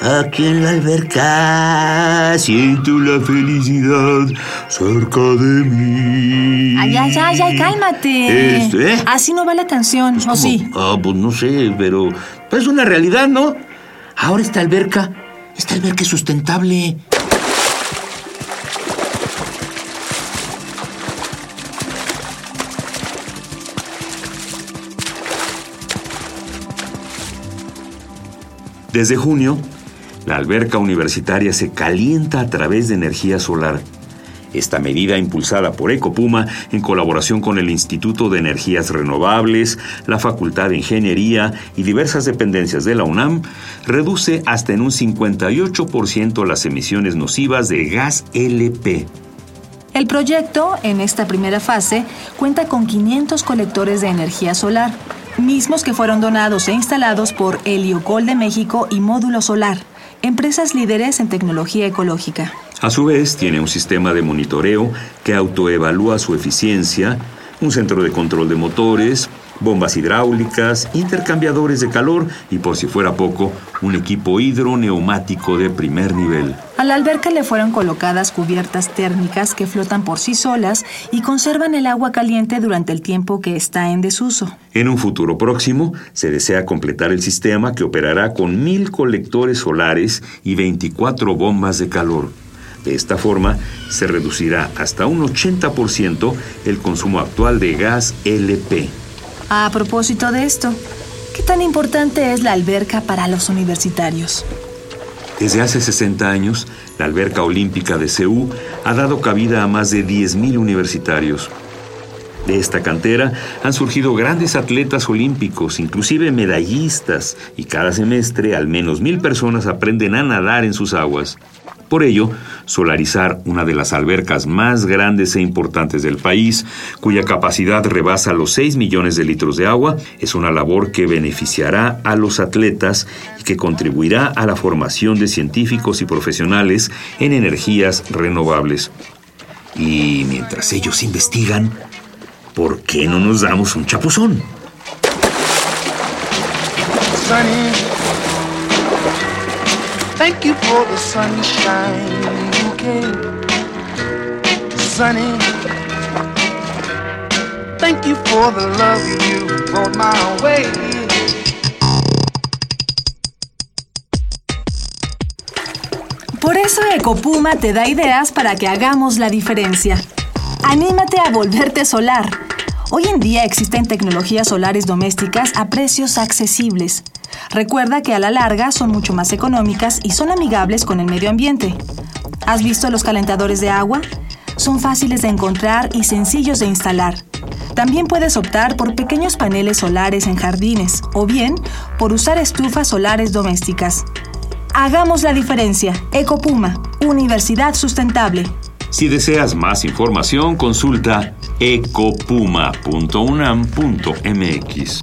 aquí en la alberca, siento la felicidad cerca de mí. Ay, ay, ay, ay, cálmate. Esto, ¿eh? Así no va la canción, ¿o ¿Cómo? sí? Ah, pues no sé, pero pues es una realidad, ¿no? Ahora esta alberca, esta alberca es sustentable. Desde junio, la alberca universitaria se calienta a través de energía solar. Esta medida, impulsada por Ecopuma en colaboración con el Instituto de Energías Renovables, la Facultad de Ingeniería y diversas dependencias de la UNAM, reduce hasta en un 58% las emisiones nocivas de gas LP. El proyecto, en esta primera fase, cuenta con 500 colectores de energía solar, mismos que fueron donados e instalados por Heliocol de México y Módulo Solar, empresas líderes en tecnología ecológica. A su vez, tiene un sistema de monitoreo que autoevalúa su eficiencia, un centro de control de motores, bombas hidráulicas, intercambiadores de calor y, por si fuera poco, un equipo hidroneumático de primer nivel. A la alberca le fueron colocadas cubiertas térmicas que flotan por sí solas y conservan el agua caliente durante el tiempo que está en desuso. En un futuro próximo, se desea completar el sistema que operará con mil colectores solares y 24 bombas de calor. De esta forma, se reducirá hasta un 80% el consumo actual de gas LP. A propósito de esto, ¿qué tan importante es la alberca para los universitarios? Desde hace 60 años, la alberca olímpica de CEU ha dado cabida a más de 10.000 universitarios. De esta cantera han surgido grandes atletas olímpicos, inclusive medallistas, y cada semestre al menos mil personas aprenden a nadar en sus aguas. Por ello, solarizar una de las albercas más grandes e importantes del país, cuya capacidad rebasa los 6 millones de litros de agua, es una labor que beneficiará a los atletas y que contribuirá a la formación de científicos y profesionales en energías renovables. Y mientras ellos investigan, ¿por qué no nos damos un chapuzón? Thank you for the sunshine you gave. Sunny. Thank you for the love you brought my way. Por eso Ecopuma te da ideas para que hagamos la diferencia. Anímate a volverte solar. Hoy en día existen tecnologías solares domésticas a precios accesibles. Recuerda que a la larga son mucho más económicas y son amigables con el medio ambiente. ¿Has visto los calentadores de agua? Son fáciles de encontrar y sencillos de instalar. También puedes optar por pequeños paneles solares en jardines o bien por usar estufas solares domésticas. Hagamos la diferencia. Ecopuma, Universidad Sustentable. Si deseas más información, consulta ecopuma.unam.mx.